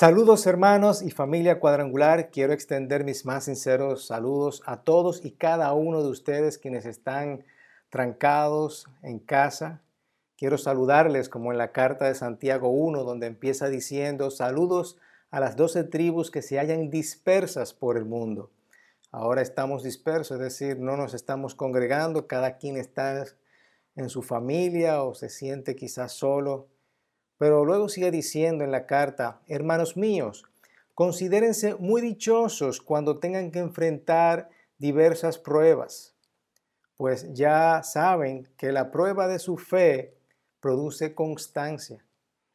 Saludos hermanos y familia cuadrangular. Quiero extender mis más sinceros saludos a todos y cada uno de ustedes quienes están trancados en casa. Quiero saludarles como en la carta de Santiago 1, donde empieza diciendo saludos a las doce tribus que se hallan dispersas por el mundo. Ahora estamos dispersos, es decir, no nos estamos congregando, cada quien está en su familia o se siente quizás solo. Pero luego sigue diciendo en la carta, hermanos míos, considérense muy dichosos cuando tengan que enfrentar diversas pruebas, pues ya saben que la prueba de su fe produce constancia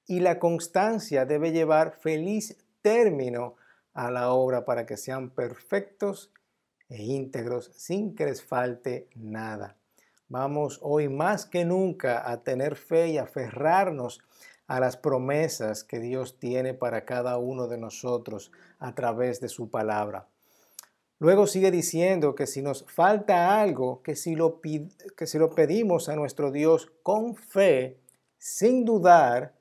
y la constancia debe llevar feliz término a la obra para que sean perfectos e íntegros sin que les falte nada. Vamos hoy más que nunca a tener fe y aferrarnos a las promesas que Dios tiene para cada uno de nosotros a través de su palabra. Luego sigue diciendo que si nos falta algo, que si lo, que si lo pedimos a nuestro Dios con fe, sin dudar,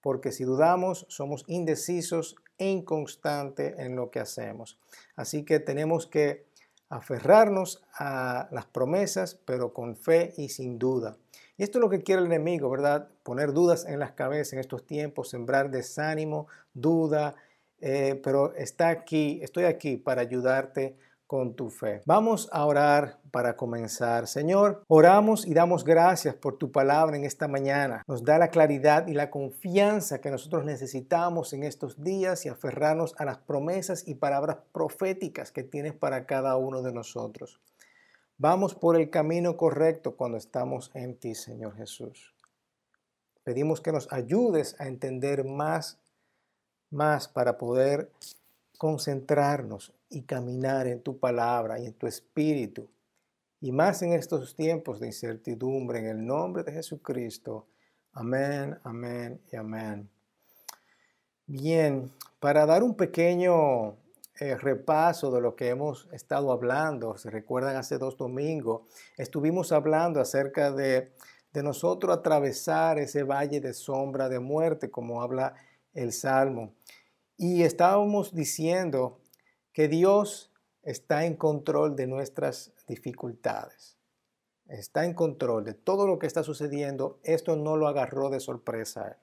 porque si dudamos somos indecisos e inconstantes en lo que hacemos. Así que tenemos que aferrarnos a las promesas, pero con fe y sin duda. Y esto es lo que quiere el enemigo, ¿verdad? Poner dudas en las cabezas en estos tiempos, sembrar desánimo, duda, eh, pero está aquí, estoy aquí para ayudarte con tu fe. Vamos a orar para comenzar. Señor, oramos y damos gracias por tu palabra en esta mañana. Nos da la claridad y la confianza que nosotros necesitamos en estos días y aferrarnos a las promesas y palabras proféticas que tienes para cada uno de nosotros. Vamos por el camino correcto cuando estamos en ti, Señor Jesús. Pedimos que nos ayudes a entender más, más para poder concentrarnos y caminar en tu palabra y en tu espíritu. Y más en estos tiempos de incertidumbre, en el nombre de Jesucristo. Amén, amén y amén. Bien, para dar un pequeño eh, repaso de lo que hemos estado hablando, se recuerdan hace dos domingos, estuvimos hablando acerca de, de nosotros atravesar ese valle de sombra de muerte, como habla el Salmo. Y estábamos diciendo que Dios está en control de nuestras dificultades. Está en control de todo lo que está sucediendo. Esto no lo agarró de sorpresa.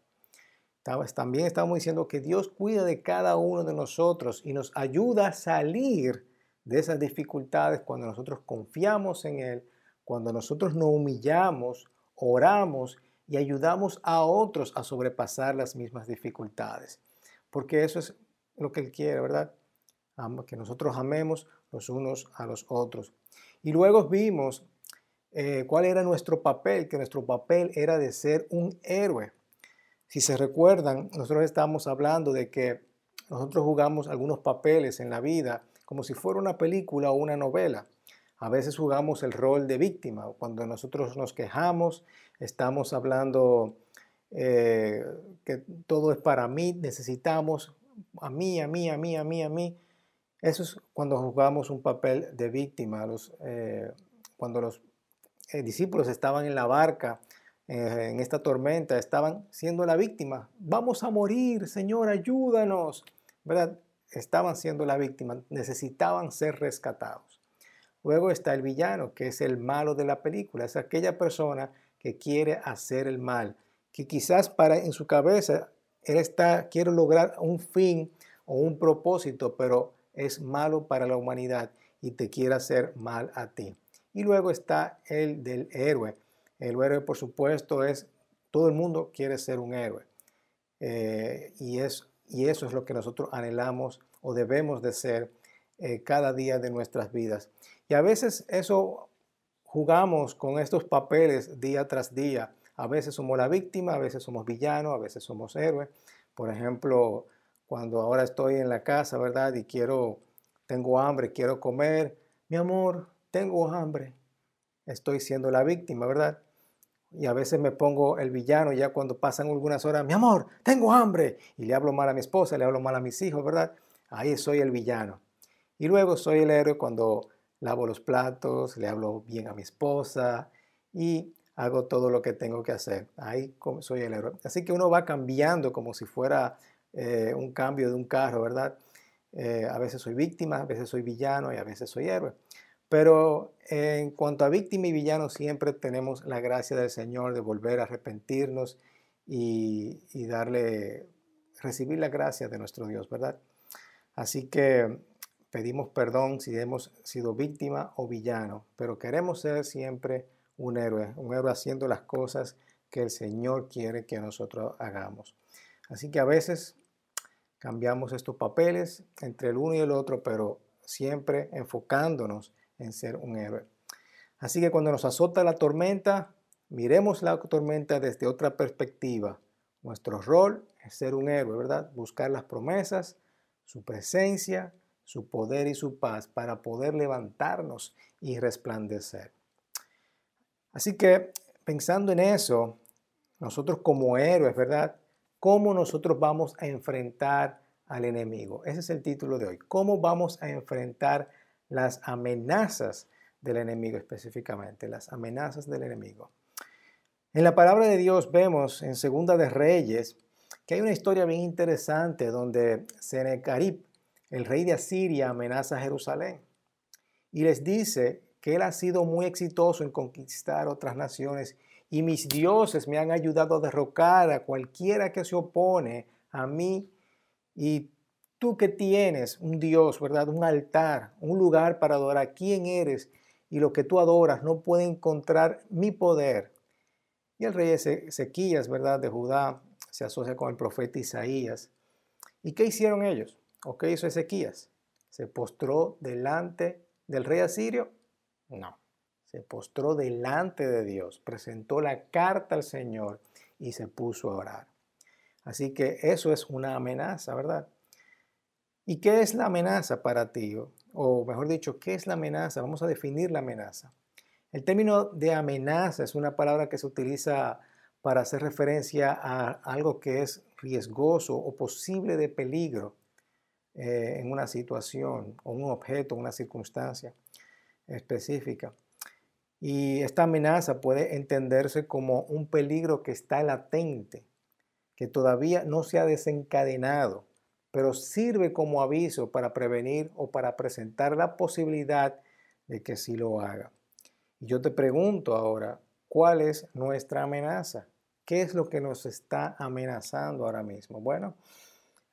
También estamos diciendo que Dios cuida de cada uno de nosotros y nos ayuda a salir de esas dificultades cuando nosotros confiamos en Él, cuando nosotros nos humillamos, oramos y ayudamos a otros a sobrepasar las mismas dificultades. Porque eso es lo que Él quiere, ¿verdad? que nosotros amemos los unos a los otros. Y luego vimos eh, cuál era nuestro papel, que nuestro papel era de ser un héroe. Si se recuerdan, nosotros estamos hablando de que nosotros jugamos algunos papeles en la vida como si fuera una película o una novela. A veces jugamos el rol de víctima. Cuando nosotros nos quejamos, estamos hablando eh, que todo es para mí, necesitamos a mí, a mí, a mí, a mí, a mí. Eso es cuando jugamos un papel de víctima. Los, eh, cuando los eh, discípulos estaban en la barca, eh, en esta tormenta, estaban siendo la víctima. Vamos a morir, Señor, ayúdanos. ¿Verdad? Estaban siendo la víctima, necesitaban ser rescatados. Luego está el villano, que es el malo de la película. Es aquella persona que quiere hacer el mal, que quizás para en su cabeza él está quiere lograr un fin o un propósito, pero es malo para la humanidad y te quiere hacer mal a ti. Y luego está el del héroe. El héroe, por supuesto, es, todo el mundo quiere ser un héroe. Eh, y, es, y eso es lo que nosotros anhelamos o debemos de ser eh, cada día de nuestras vidas. Y a veces eso jugamos con estos papeles día tras día. A veces somos la víctima, a veces somos villanos, a veces somos héroes. Por ejemplo, cuando ahora estoy en la casa, ¿verdad? Y quiero, tengo hambre, quiero comer. Mi amor, tengo hambre. Estoy siendo la víctima, ¿verdad? Y a veces me pongo el villano ya cuando pasan algunas horas, mi amor, tengo hambre. Y le hablo mal a mi esposa, le hablo mal a mis hijos, ¿verdad? Ahí soy el villano. Y luego soy el héroe cuando lavo los platos, le hablo bien a mi esposa y hago todo lo que tengo que hacer. Ahí soy el héroe. Así que uno va cambiando como si fuera eh, un cambio de un carro, ¿verdad? Eh, a veces soy víctima, a veces soy villano y a veces soy héroe. Pero en cuanto a víctima y villano, siempre tenemos la gracia del Señor de volver a arrepentirnos y, y darle, recibir la gracia de nuestro Dios, ¿verdad? Así que pedimos perdón si hemos sido víctima o villano, pero queremos ser siempre un héroe, un héroe haciendo las cosas que el Señor quiere que nosotros hagamos. Así que a veces cambiamos estos papeles entre el uno y el otro, pero siempre enfocándonos en ser un héroe. Así que cuando nos azota la tormenta, miremos la tormenta desde otra perspectiva. Nuestro rol es ser un héroe, ¿verdad? Buscar las promesas, su presencia, su poder y su paz para poder levantarnos y resplandecer. Así que pensando en eso, nosotros como héroes, ¿verdad? ¿Cómo nosotros vamos a enfrentar al enemigo? Ese es el título de hoy. ¿Cómo vamos a enfrentar las amenazas del enemigo específicamente? Las amenazas del enemigo. En la palabra de Dios vemos en Segunda de Reyes que hay una historia bien interesante donde Senecarib, el rey de Asiria, amenaza a Jerusalén y les dice que él ha sido muy exitoso en conquistar otras naciones y mis dioses me han ayudado a derrocar a cualquiera que se opone a mí. Y tú que tienes un Dios, ¿verdad? Un altar, un lugar para adorar quién eres y lo que tú adoras no puede encontrar mi poder. Y el rey Ezequías, ¿verdad? De Judá se asocia con el profeta Isaías. ¿Y qué hicieron ellos? ¿O qué hizo Ezequías? ¿Se postró delante del rey asirio? No se postró delante de Dios, presentó la carta al Señor y se puso a orar. Así que eso es una amenaza, ¿verdad? ¿Y qué es la amenaza para ti? O mejor dicho, ¿qué es la amenaza? Vamos a definir la amenaza. El término de amenaza es una palabra que se utiliza para hacer referencia a algo que es riesgoso o posible de peligro eh, en una situación o un objeto, una circunstancia específica. Y esta amenaza puede entenderse como un peligro que está latente, que todavía no se ha desencadenado, pero sirve como aviso para prevenir o para presentar la posibilidad de que sí lo haga. Y yo te pregunto ahora, ¿cuál es nuestra amenaza? ¿Qué es lo que nos está amenazando ahora mismo? Bueno,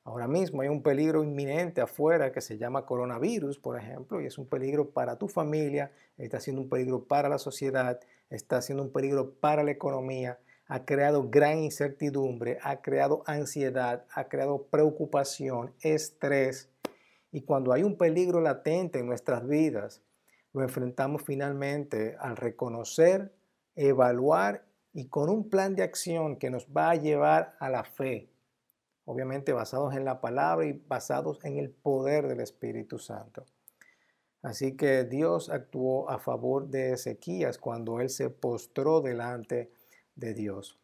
Ahora mismo hay un peligro inminente afuera que se llama coronavirus, por ejemplo, y es un peligro para tu familia, está siendo un peligro para la sociedad, está siendo un peligro para la economía, ha creado gran incertidumbre, ha creado ansiedad, ha creado preocupación, estrés. Y cuando hay un peligro latente en nuestras vidas, lo enfrentamos finalmente al reconocer, evaluar y con un plan de acción que nos va a llevar a la fe, obviamente basados en la palabra y basados en el poder del Espíritu Santo. Así que Dios actuó a favor de Ezequías cuando él se postró delante de Dios.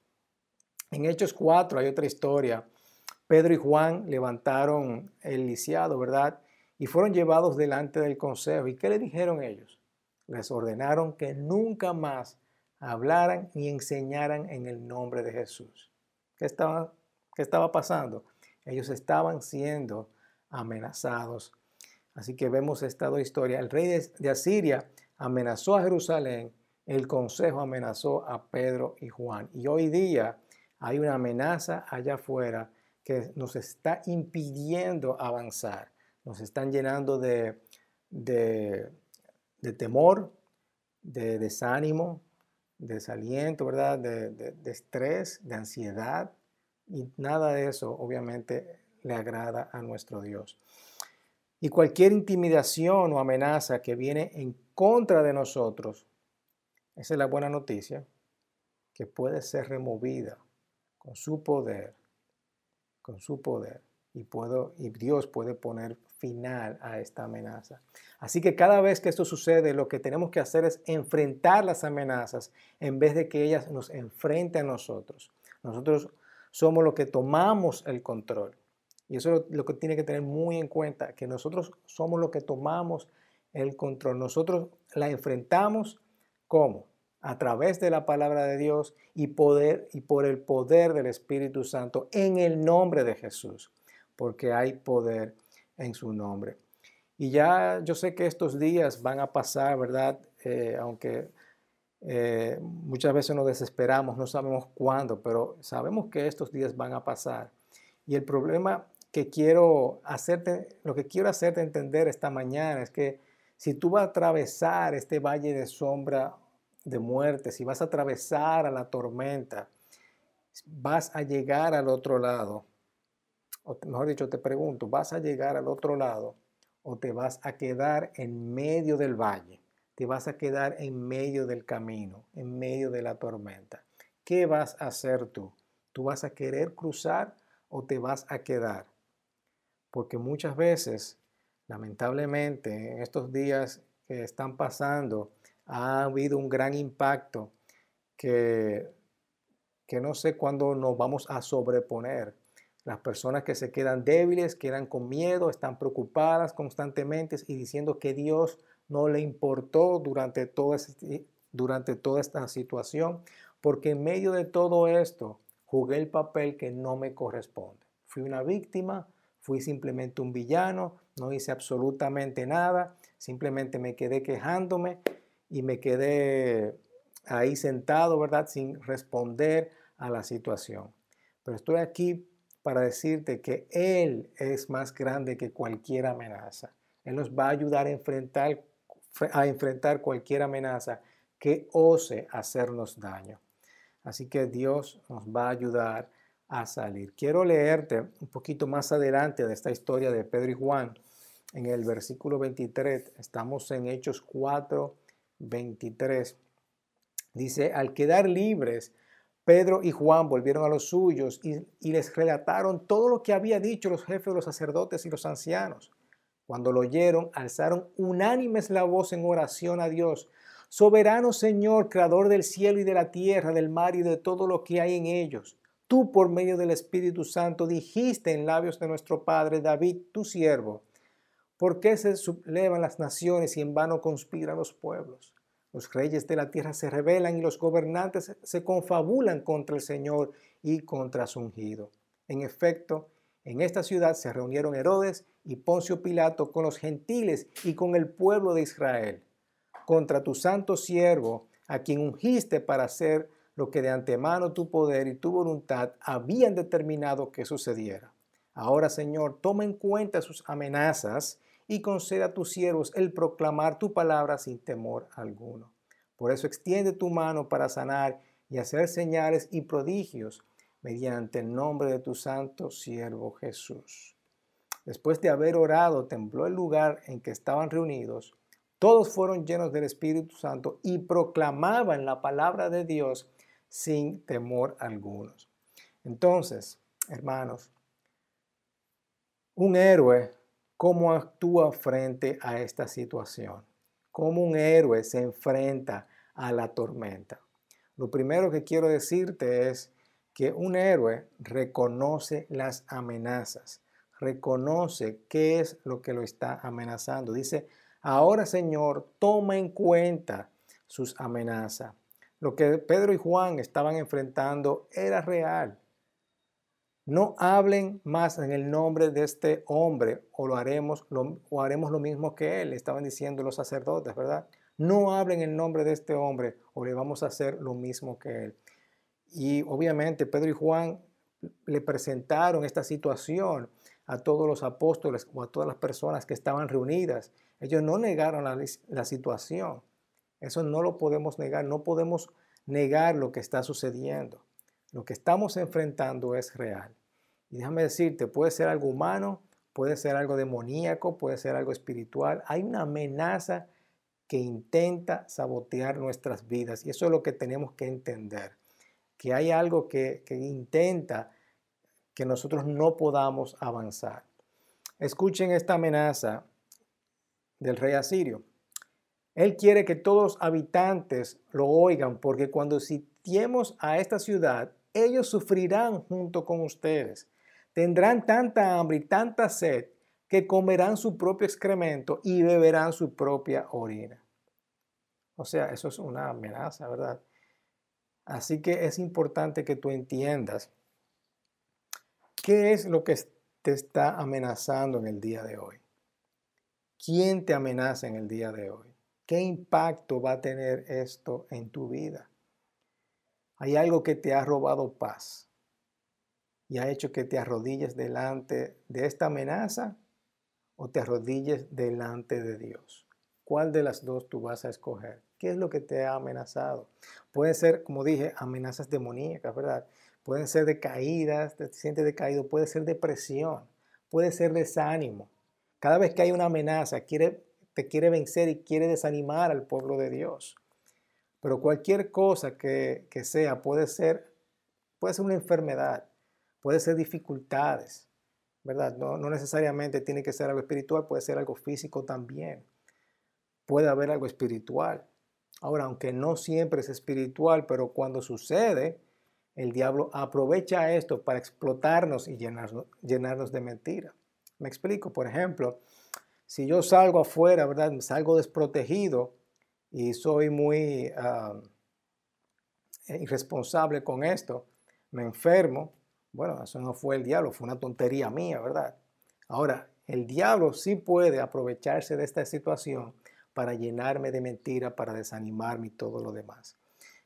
En Hechos 4 hay otra historia. Pedro y Juan levantaron el lisiado, ¿verdad? Y fueron llevados delante del consejo. ¿Y qué le dijeron ellos? Les ordenaron que nunca más hablaran ni enseñaran en el nombre de Jesús. ¿Qué estaban ¿Qué estaba pasando? Ellos estaban siendo amenazados. Así que vemos esta historia. El rey de Asiria amenazó a Jerusalén, el consejo amenazó a Pedro y Juan. Y hoy día hay una amenaza allá afuera que nos está impidiendo avanzar. Nos están llenando de, de, temor, de desánimo, de desaliento, ¿verdad? De, de estrés, de ansiedad, y nada de eso obviamente le agrada a nuestro Dios. Y cualquier intimidación o amenaza que viene en contra de nosotros, esa es la buena noticia, que puede ser removida con su poder, con su poder. Y, puedo, y Dios puede poner final a esta amenaza. Así que cada vez que esto sucede, lo que tenemos que hacer es enfrentar las amenazas en vez de que ellas nos enfrenten a nosotros. Nosotros somos los que tomamos el control. Y eso es lo que tiene que tener muy en cuenta, que nosotros somos los que tomamos el control. Nosotros la enfrentamos ¿cómo? A través de la palabra de Dios y, poder, y por el poder del Espíritu Santo en el nombre de Jesús. porque hay poder en su nombre. Y ya yo sé que estos días van a pasar, ¿verdad? Eh, aunque eh, muchas veces nos desesperamos, no sabemos cuándo, pero sabemos que estos días van a pasar. Y el problema que quiero hacerte, lo que quiero hacerte entender esta mañana es que si tú vas a atravesar este valle de sombra de muerte, si vas a atravesar a la tormenta, vas a llegar al otro lado. O mejor dicho, te pregunto, ¿vas a llegar al otro lado o te vas a quedar en medio del valle? Te vas a quedar en medio del camino, en medio de la tormenta. ¿Qué vas a hacer tú? ¿Tú vas a querer cruzar o te vas a quedar? Porque muchas veces, lamentablemente, en estos días que están pasando, ha habido un gran impacto que, que no sé cuándo nos vamos a sobreponer. Las personas que se quedan débiles, quedan con miedo, están preocupadas constantemente y diciendo que Dios no le importó durante, todo durante toda esta situación, porque en medio de todo esto jugué el papel que no me corresponde. Fui una víctima, fui simplemente un villano, no hice absolutamente nada, simplemente me quedé quejándome y me quedé ahí sentado, ¿verdad? Sin responder a la situación. Pero estoy aquí para decirte que Él es más grande que cualquier amenaza. Él nos va a ayudar a enfrentar, a enfrentar cualquier amenaza que ose hacernos daño. Así que Dios nos va a ayudar a salir. Quiero leerte un poquito más adelante de esta historia de Pedro y Juan. En el versículo 23, estamos en Hechos 4, 23. Dice, al quedar libres, Pedro y Juan volvieron a los suyos y, les relataron todo lo que había dicho los jefes de los sacerdotes y los ancianos. Cuando lo oyeron, alzaron unánimes la voz en oración a Dios. Soberano Señor, Creador del cielo y de la tierra, del mar y de todo lo que hay en ellos. Tú por medio del Espíritu Santo dijiste en labios de nuestro Padre David, tu siervo, ¿Por qué se sublevan las naciones y en vano conspiran los pueblos? Los reyes de la tierra se rebelan y los gobernantes se confabulan contra el Señor y contra su ungido. En efecto, en esta ciudad se reunieron Herodes y Poncio Pilato con los gentiles y con el pueblo de Israel, contra tu santo siervo, a quien ungiste para hacer lo que de antemano tu poder y tu voluntad habían determinado que sucediera. Ahora, Señor, toma en cuenta sus amenazas y conceda a tus siervos el proclamar tu palabra sin temor alguno. Por eso extiende tu mano para sanar y hacer señales y prodigios mediante el nombre de tu santo siervo Jesús. Después de haber orado, tembló el lugar en que estaban reunidos. Todos fueron llenos del Espíritu Santo y proclamaban la palabra de Dios sin temor alguno. Entonces, hermanos, un héroe cómo actúa frente a esta situación, cómo un héroe se enfrenta a la tormenta. Lo primero que quiero decirte es que un héroe reconoce las amenazas, reconoce qué es lo que lo está amenazando. Dice, ahora Señor, toma en cuenta sus amenazas. Lo que Pedro y Juan estaban enfrentando era real. No hablen más en el nombre de este hombre o lo haremos, lo, o haremos lo mismo que él, estaban diciendo los sacerdotes, ¿verdad? No hablen en el nombre de este hombre o le vamos a hacer lo mismo que él. Y obviamente Pedro y Juan le presentaron esta situación a todos los apóstoles o a todas las personas que estaban reunidas. Ellos no negaron la, la situación. Eso no lo podemos negar. No podemos negar lo que está sucediendo. Lo que estamos enfrentando es real. Y déjame decirte, puede ser algo humano, puede ser algo demoníaco, puede ser algo espiritual. Hay una amenaza que intenta sabotear nuestras vidas y eso es lo que tenemos que entender, que hay algo que, intenta que nosotros no podamos avanzar. Escuchen esta amenaza del rey asirio. Él quiere que todos los habitantes lo oigan porque cuando sitiemos a esta ciudad, ellos sufrirán junto con ustedes. Tendrán tanta hambre y tanta sed que comerán su propio excremento y beberán su propia orina. O sea, eso es una amenaza, ¿verdad? Así que es importante que tú entiendas qué es lo que te está amenazando en el día de hoy? ¿Quién te amenaza en el día de hoy? ¿Qué impacto va a tener esto en tu vida? Hay algo que te ha robado paz y ha hecho que te arrodilles delante de esta amenaza o te arrodilles delante de Dios. ¿Cuál de las dos tú vas a escoger? ¿Qué es lo que te ha amenazado? Pueden ser, como dije, amenazas demoníacas, ¿verdad? Pueden ser de caídas, te sientes decaído, puede ser depresión, puede ser desánimo. Cada vez que hay una amenaza, quiere, te quiere vencer y quiere desanimar al pueblo de Dios. Pero cualquier cosa que, sea puede ser, puede ser una enfermedad, puede ser dificultades, ¿verdad? No, no necesariamente tiene que ser algo espiritual, puede ser algo físico también. Puede haber algo espiritual. Ahora, aunque no siempre es espiritual, pero cuando sucede, el diablo aprovecha esto para explotarnos y llenarnos, llenarnos de mentira. Me explico, por ejemplo, si yo salgo afuera, ¿verdad? Salgo desprotegido, y soy muy irresponsable con esto, me enfermo, bueno, eso no fue el diablo, fue una tontería mía, ¿verdad? Ahora, el diablo sí puede aprovecharse de esta situación para llenarme de mentira, para desanimarme y todo lo demás.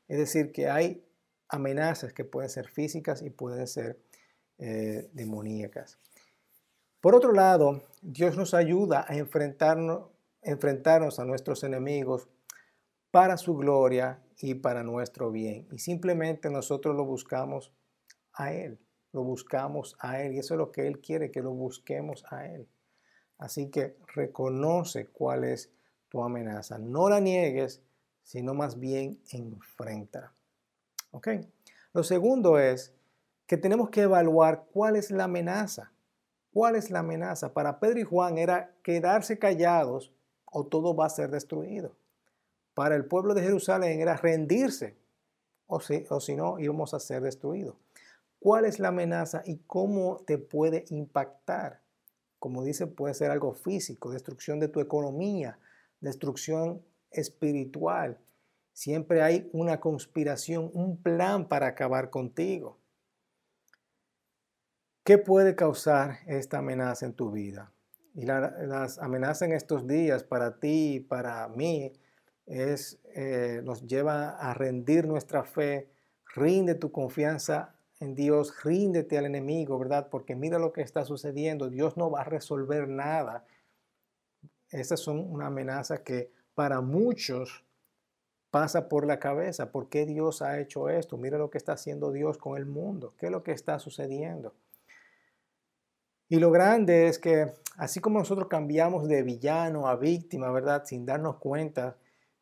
Es decir, que hay amenazas que pueden ser físicas y pueden ser eh, demoníacas. Por otro lado, Dios nos ayuda a enfrentarnos, a nuestros enemigos para su gloria y para nuestro bien. Y simplemente nosotros lo buscamos a Él, lo buscamos a Él y eso es lo que Él quiere, que lo busquemos a Él. Así que reconoce cuál es tu amenaza. No la niegues, sino más bien enfrenta. ¿Ok? Lo segundo es que tenemos que evaluar cuál es la amenaza. ¿Cuál es la amenaza? Para Pedro y Juan era quedarse callados o todo va a ser destruido para el pueblo de Jerusalén era rendirse, o si, o si no, íbamos a ser destruidos. ¿Cuál es la amenaza y cómo te puede impactar? Como dice, puede ser algo físico, destrucción de tu economía, destrucción espiritual. Siempre hay una conspiración, un plan para acabar contigo. ¿Qué puede causar esta amenaza en tu vida? Y las amenazas en estos días para ti y para mí es, eh, nos lleva a rendir nuestra fe, rinde tu confianza en Dios, ríndete al enemigo, ¿verdad? Porque mira lo que está sucediendo, Dios no va a resolver nada. Esas son una amenaza que para muchos pasa por la cabeza. ¿Por qué Dios ha hecho esto? Mira lo que está haciendo Dios con el mundo. ¿Qué es lo que está sucediendo? Y lo grande es que así como nosotros cambiamos de villano a víctima, ¿verdad? Sin darnos cuenta,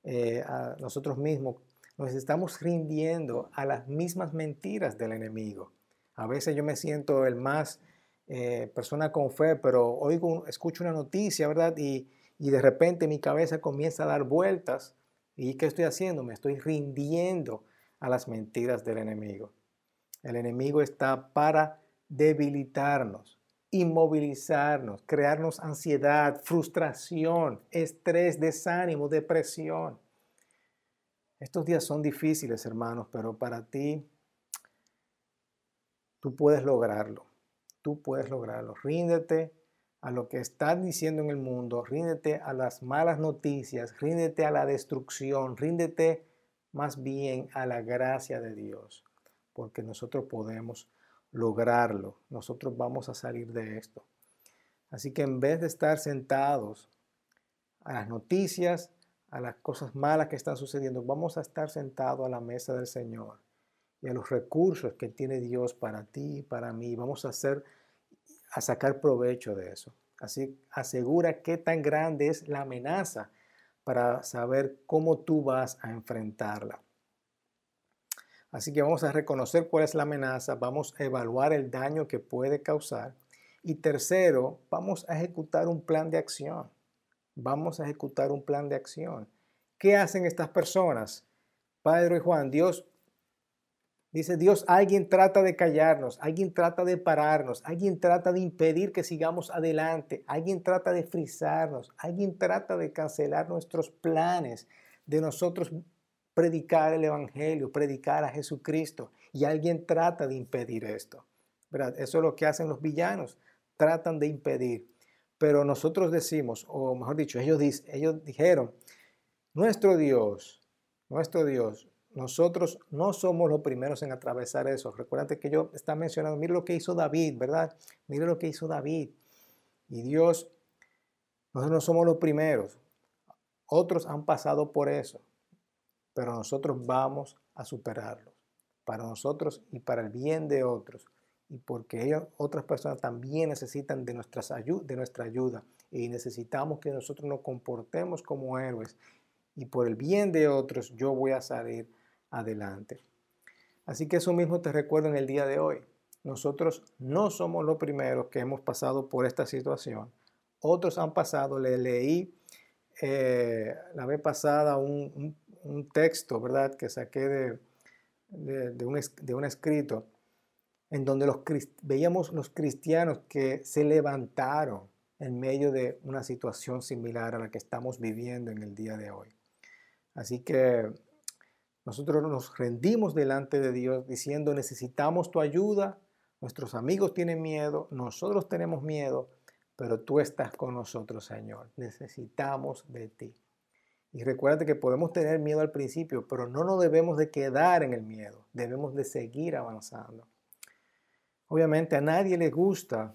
eh, a nosotros mismos, nos estamos rindiendo a las mismas mentiras del enemigo. A veces yo me siento el más eh, persona con fe, pero oigo, escucho una noticia, ¿verdad? Y, y de repente mi cabeza comienza a dar vueltas. ¿Y qué estoy haciendo? Me estoy rindiendo a las mentiras del enemigo. El enemigo está para debilitarnos, inmovilizarnos, crearnos ansiedad, frustración, estrés, desánimo, depresión. Estos días son difíciles, hermanos, pero para ti, tú puedes lograrlo. Tú puedes lograrlo. Ríndete a lo que están diciendo en el mundo, ríndete a las malas noticias, ríndete a la destrucción, ríndete más bien a la gracia de Dios, porque nosotros podemos lograrlo. Nosotros vamos a salir de esto. Así que en vez de estar sentados a las noticias, a las cosas malas que están sucediendo, vamos a estar sentados a la mesa del Señor y a los recursos que tiene Dios para ti y para mí. Vamos a hacer, a sacar provecho de eso. Así asegura qué tan grande es la amenaza para saber cómo tú vas a enfrentarla. Así que vamos a reconocer cuál es la amenaza, vamos a evaluar el daño que puede causar y tercero, vamos a ejecutar un plan de acción. Vamos a ejecutar un plan de acción. ¿Qué hacen estas personas? Pedro y Juan, Dios dice, Dios, alguien trata de callarnos, alguien trata de pararnos, alguien trata de impedir que sigamos adelante, alguien trata de frizarnos, alguien trata de cancelar nuestros planes de nosotros predicar el Evangelio, predicar a Jesucristo. Y alguien trata de impedir esto. ¿verdad? Eso es lo que hacen los villanos. tratan de impedir. Pero nosotros decimos, o mejor dicho, ellos, ellos dijeron, nuestro Dios, nuestro Dios, nosotros no somos los primeros en atravesar eso. Recuerda que yo está mencionando, mire lo que hizo David, ¿verdad? Mire lo que hizo David. Y Dios, nosotros no somos los primeros. Otros han pasado por eso, pero nosotros vamos a superarlo. Para nosotros y para el bien de otros. Y porque ellos, otras personas también necesitan de, nuestras de nuestra ayuda. Y necesitamos que nosotros nos comportemos como héroes. Y por el bien de otros yo voy a salir adelante. Así que eso mismo te recuerdo en el día de hoy. Nosotros no somos los primeros que hemos pasado por esta situación. Otros han pasado, le leí eh, la vez pasada un, texto, ¿verdad? Que saqué de, de, un, de un escrito en donde los, veíamos los cristianos que se levantaron en medio de una situación similar a la que estamos viviendo en el día de hoy. Así que nosotros nos rendimos delante de Dios diciendo, necesitamos tu ayuda, nuestros amigos tienen miedo, nosotros tenemos miedo, pero tú estás con nosotros, Señor. Necesitamos de ti. Y recuerda que podemos tener miedo al principio, pero no nos debemos de quedar en el miedo, debemos de seguir avanzando. Obviamente a nadie le gusta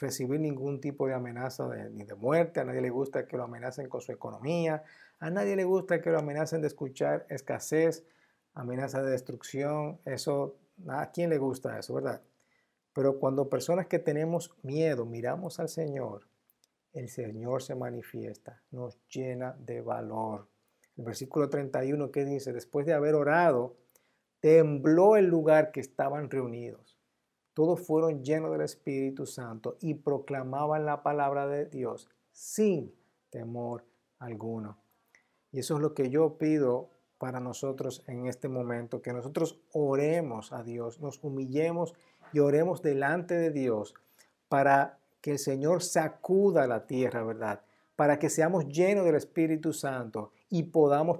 recibir ningún tipo de amenaza ni de muerte, a nadie le gusta que lo amenacen con su economía, a nadie le gusta que lo amenacen de escuchar escasez, amenaza de destrucción, eso, ¿a quién le gusta eso, verdad? Pero cuando personas que tenemos miedo miramos al Señor, el Señor se manifiesta, nos llena de valor. El versículo 31 que dice, después de haber orado, tembló el lugar que estaban reunidos. Todos fueron llenos del Espíritu Santo y proclamaban la palabra de Dios sin temor alguno. Y eso es lo que yo pido para nosotros en este momento, que nosotros oremos a Dios, nos humillemos y oremos delante de Dios para que el Señor sacuda la tierra, ¿verdad? Para que seamos llenos del Espíritu Santo y podamos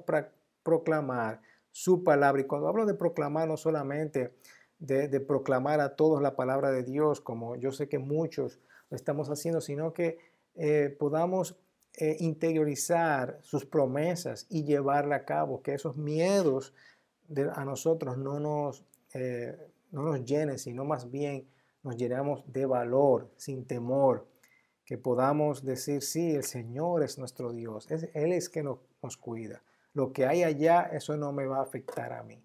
proclamar su palabra. Y cuando hablo de proclamar, no solamente de, proclamar a todos la palabra de Dios, como yo sé que muchos lo estamos haciendo, sino que eh, podamos eh, interiorizar sus promesas y llevarla a cabo, que esos miedos a nosotros no nos, eh, no nos llenen, sino más bien nos llenamos de valor, sin temor, que podamos decir, sí, el Señor es nuestro Dios, Él es que nos, nos cuida. Lo que hay allá, eso no me va a afectar a mí.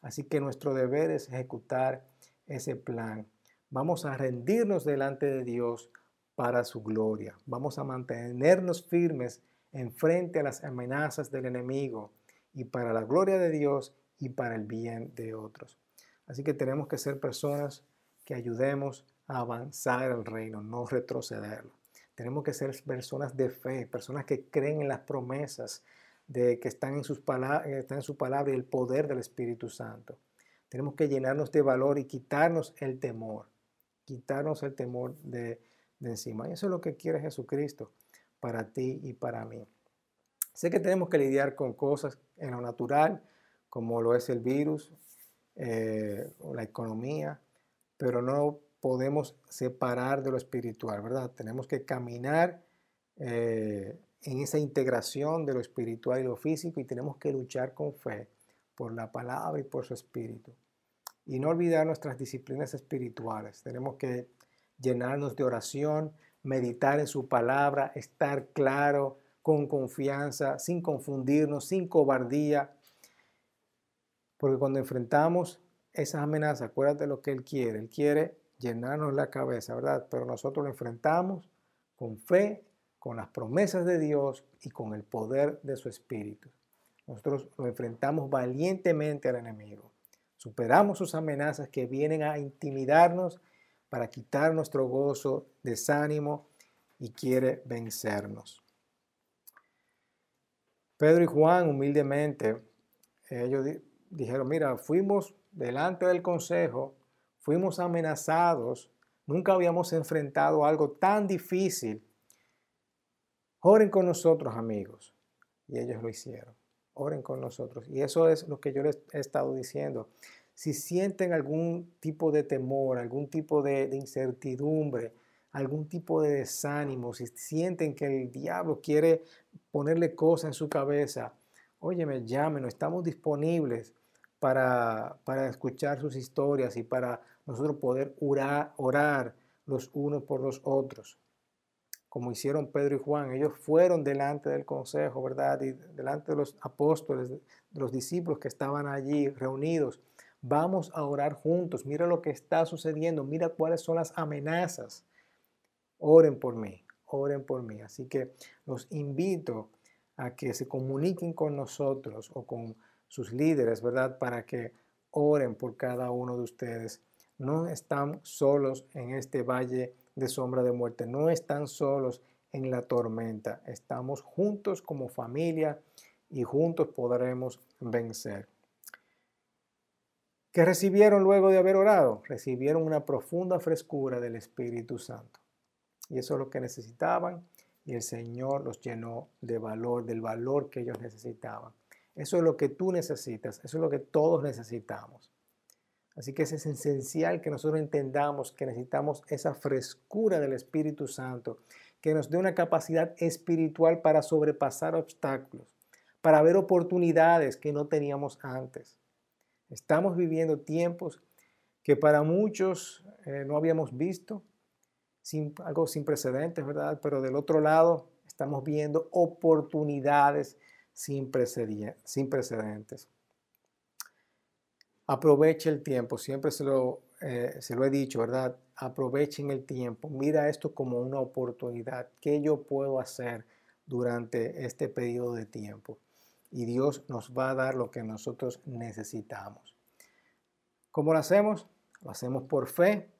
Así que nuestro deber es ejecutar ese plan. Vamos a rendirnos delante de Dios para su gloria. Vamos a mantenernos firmes en frente a las amenazas del enemigo y para la gloria de Dios y para el bien de otros. Así que tenemos que ser personas que ayudemos a avanzar el reino, no retrocederlo. Tenemos que ser personas de fe, personas que creen en las promesas de que están en, sus están en su palabra y el poder del Espíritu Santo. Tenemos que llenarnos de valor y quitarnos el temor, quitarnos el temor de, encima. Y eso es lo que quiere Jesucristo para ti y para mí. Sé que tenemos que lidiar con cosas en lo natural, como lo es el virus, eh, la economía, pero no podemos separar de lo espiritual, ¿verdad? Tenemos que caminar eh, en esa integración de lo espiritual y lo físico y tenemos que luchar con fe por la palabra y por su espíritu. Y no olvidar nuestras disciplinas espirituales. Tenemos que llenarnos de oración, meditar en su palabra, estar claro, con confianza, sin confundirnos, sin cobardía. Porque cuando enfrentamos esas amenazas, acuérdate lo que Él quiere. Él quiere llenarnos la cabeza, ¿verdad? Pero nosotros lo enfrentamos con fe, con las promesas de Dios y con el poder de su Espíritu. Nosotros lo enfrentamos valientemente al enemigo. Superamos sus amenazas que vienen a intimidarnos para quitar nuestro gozo, desánimo y quiere vencernos. Pedro y Juan humildemente, ellos dijeron, mira, fuimos delante del consejo, fuimos amenazados, nunca habíamos enfrentado algo tan difícil. Oren con nosotros, amigos. Y ellos lo hicieron. Oren con nosotros. Y eso es lo que yo les he estado diciendo si sienten algún tipo de temor, algún tipo de, incertidumbre, algún tipo de desánimo, si sienten que el diablo quiere ponerle cosas en su cabeza, óyeme, llámenos, estamos disponibles para, para escuchar sus historias y para nosotros poder orar, orar los unos por los otros como hicieron Pedro y Juan. Ellos fueron delante del consejo, ¿verdad? Y delante de los apóstoles, de los discípulos que estaban allí reunidos. Vamos a orar juntos. Mira lo que está sucediendo. Mira cuáles son las amenazas. Oren por mí. Oren por mí. Así que los invito a que se comuniquen con nosotros o con sus líderes, ¿verdad? Para que oren por cada uno de ustedes. No están solos en este valle de sombra de muerte. No están solos en la tormenta. Estamos juntos como familia y juntos podremos vencer. ¿Qué recibieron luego de haber orado? Recibieron una profunda frescura del Espíritu Santo. Y eso es lo que necesitaban y el Señor los llenó de valor, del valor que ellos necesitaban. Eso es lo que tú necesitas, eso es lo que todos necesitamos. Así que es esencial que nosotros entendamos que necesitamos esa frescura del Espíritu Santo, que nos dé una capacidad espiritual para sobrepasar obstáculos, para ver oportunidades que no teníamos antes. Estamos viviendo tiempos que para muchos eh, no habíamos visto, algo sin precedentes, ¿verdad? Pero del otro lado estamos viendo oportunidades sin precedentes. Aproveche el tiempo, siempre se lo, eh, se lo he dicho, ¿verdad? Aprovechen el tiempo. Mira esto como una oportunidad. ¿Qué yo puedo hacer durante este periodo de tiempo? Y Dios nos va a dar lo que nosotros necesitamos. ¿Cómo lo hacemos? Lo hacemos por fe,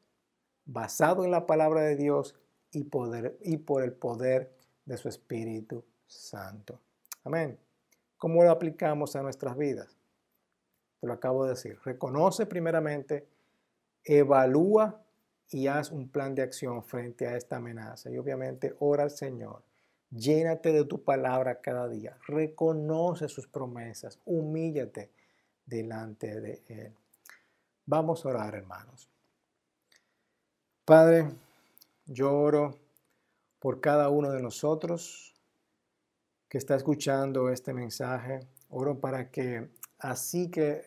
basado en la palabra de Dios y, poder, y por el poder de su Espíritu Santo. Amén. ¿Cómo lo aplicamos a nuestras vidas? lo acabo de decir. Reconoce primeramente, evalúa y haz un plan de acción frente a esta amenaza. Y obviamente ora al Señor. Llénate de tu palabra cada día. Reconoce sus promesas. Humíllate delante de Él. Vamos a orar, hermanos. Padre, yo oro por cada uno de nosotros que está escuchando este mensaje. Oro para que así que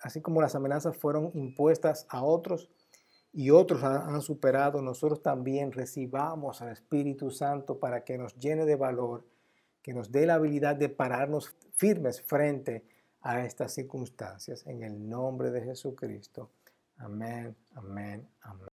así como las amenazas fueron impuestas a otros y otros han superado, nosotros también recibamos al Espíritu Santo para que nos llene de valor, que nos dé la habilidad de pararnos firmes frente a estas circunstancias. En el nombre de Jesucristo. Amén, amén, amén.